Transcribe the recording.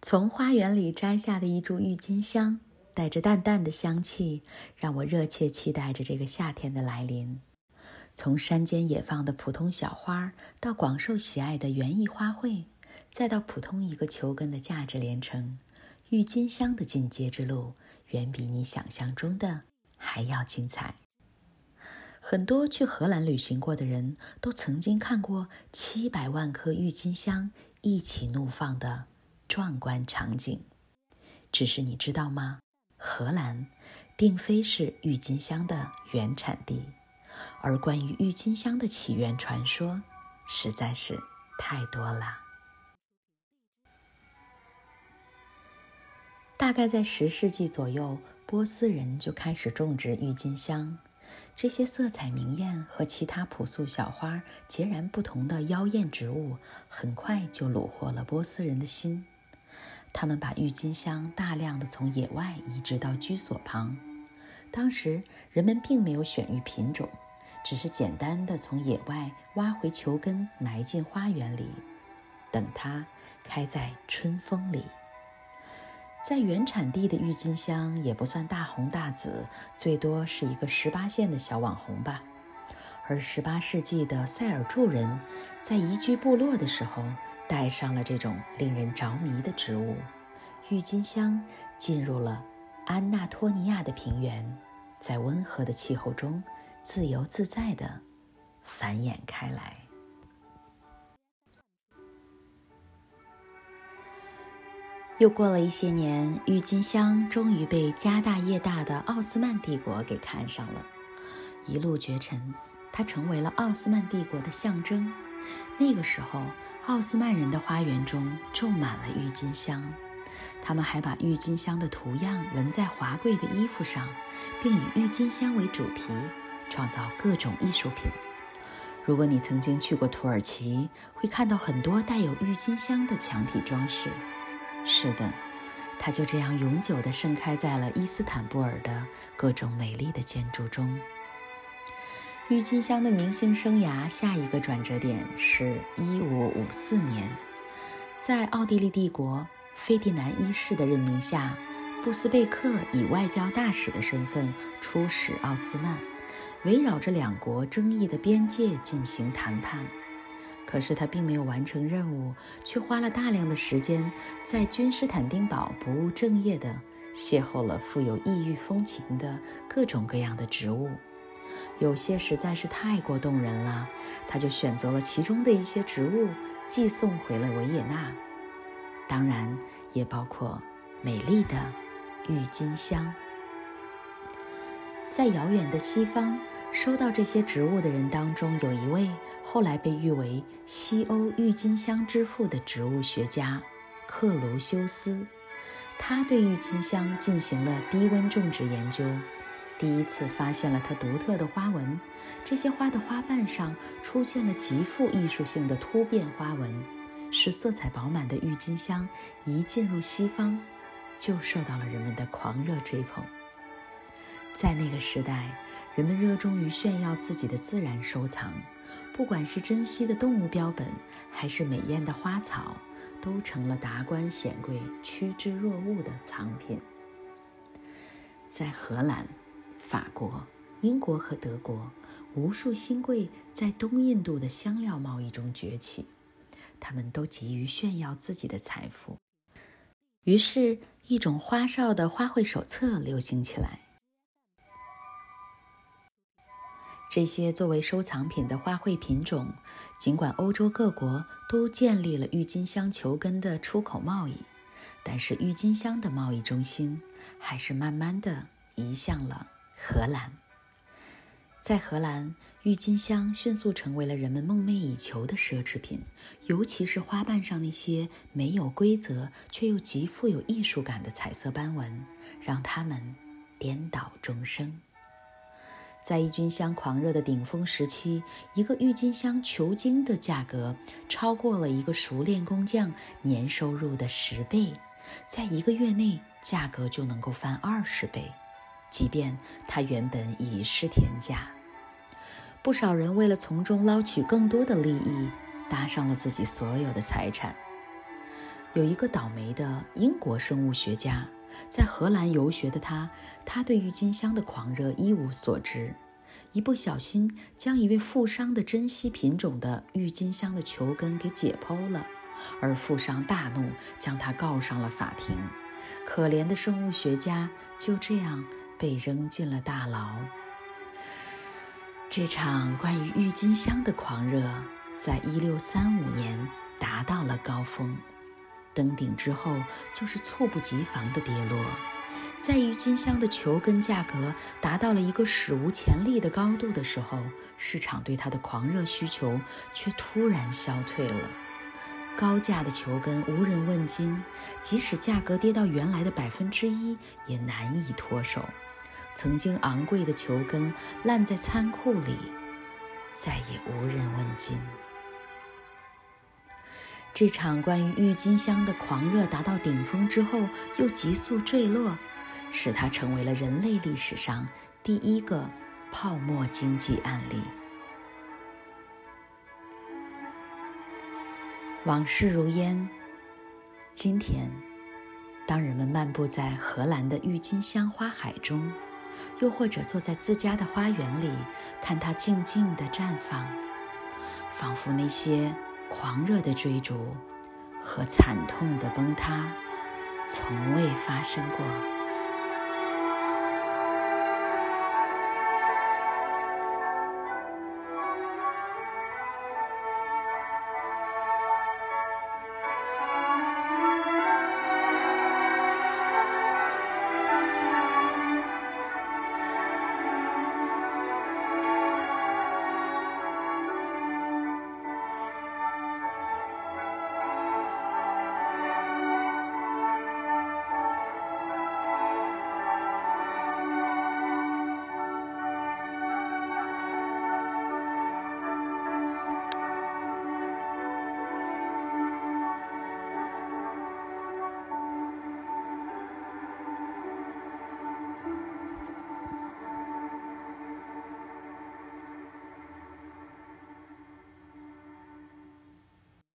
从花园里摘下的一株郁金香，带着淡淡的香气，让我热切期待着这个夏天的来临。从山间野放的普通小花，到广受喜爱的园艺花卉，再到普通一个球根的价值连城，郁金香的进阶之路，远比你想象中的还要精彩。很多去荷兰旅行过的人都曾经看过七百万棵郁金香一起怒放的。壮观场景，只是你知道吗？荷兰并非是郁金香的原产地，而关于郁金香的起源传说实在是太多了。大概在十世纪左右，波斯人就开始种植郁金香。这些色彩明艳和其他朴素小花截然不同的妖艳植物，很快就虏获了波斯人的心。他们把郁金香大量的从野外移植到居所旁。当时人们并没有选育品种，只是简单的从野外挖回球根，埋进花园里，等它开在春风里。在原产地的郁金香也不算大红大紫，最多是一个十八线的小网红吧。而十八世纪的塞尔柱人在移居部落的时候。带上了这种令人着迷的植物，郁金香进入了安纳托尼亚的平原，在温和的气候中自由自在地繁衍开来。又过了一些年，郁金香终于被家大业大的奥斯曼帝国给看上了，一路绝尘，它成为了奥斯曼帝国的象征。那个时候。奥斯曼人的花园中种满了郁金香，他们还把郁金香的图样纹在华贵的衣服上，并以郁金香为主题创造各种艺术品。如果你曾经去过土耳其，会看到很多带有郁金香的墙体装饰。是的，它就这样永久地盛开在了伊斯坦布尔的各种美丽的建筑中。郁金香的明星生涯下一个转折点是1554年，在奥地利帝国费迪南一世的任命下，布斯贝克以外交大使的身份出使奥斯曼，围绕着两国争议的边界进行谈判。可是他并没有完成任务，却花了大量的时间在君士坦丁堡不务正业地邂逅了富有异域风情的各种各样的植物。有些实在是太过动人了，他就选择了其中的一些植物，寄送回了维也纳。当然，也包括美丽的郁金香。在遥远的西方，收到这些植物的人当中，有一位后来被誉为西欧郁金香之父的植物学家克卢修斯。他对郁金香进行了低温种植研究。第一次发现了它独特的花纹，这些花的花瓣上出现了极富艺术性的突变花纹，使色彩饱满的郁金香一进入西方，就受到了人们的狂热追捧。在那个时代，人们热衷于炫耀自己的自然收藏，不管是珍稀的动物标本，还是美艳的花草，都成了达官显贵趋之若鹜的藏品。在荷兰。法国、英国和德国，无数新贵在东印度的香料贸易中崛起，他们都急于炫耀自己的财富。于是，一种花哨的花卉手册流行起来。这些作为收藏品的花卉品种，尽管欧洲各国都建立了郁金香球根的出口贸易，但是郁金香的贸易中心还是慢慢的移向了。荷兰，在荷兰，郁金香迅速成为了人们梦寐以求的奢侈品，尤其是花瓣上那些没有规则却又极富有艺术感的彩色斑纹，让它们颠倒终生。在郁金香狂热的顶峰时期，一个郁金香球茎的价格超过了一个熟练工匠年收入的十倍，在一个月内，价格就能够翻二十倍。即便它原本已是天价，不少人为了从中捞取更多的利益，搭上了自己所有的财产。有一个倒霉的英国生物学家，在荷兰游学的他，他对郁金香的狂热一无所知，一不小心将一位富商的珍稀品种的郁金香的球根给解剖了，而富商大怒，将他告上了法庭。可怜的生物学家就这样被扔进了大牢。这场关于郁金香的狂热，在一六三五年达到了高峰，登顶之后就是猝不及防的跌落。在郁金香的球根价格达到了一个史无前例的高度的时候，市场对它的狂热需求却突然消退了。高价的球根无人问津，即使价格跌到原来的百分之一，也难以脱手。曾经昂贵的球根烂在仓库里，再也无人问津。这场关于郁金香的狂热达到顶峰之后，又急速坠落，使它成为了人类历史上第一个泡沫经济案例。往事如烟。今天，当人们漫步在荷兰的郁金香花海中，又或者坐在自家的花园里，看它静静地绽放，仿佛那些狂热的追逐和惨痛的崩塌从未发生过。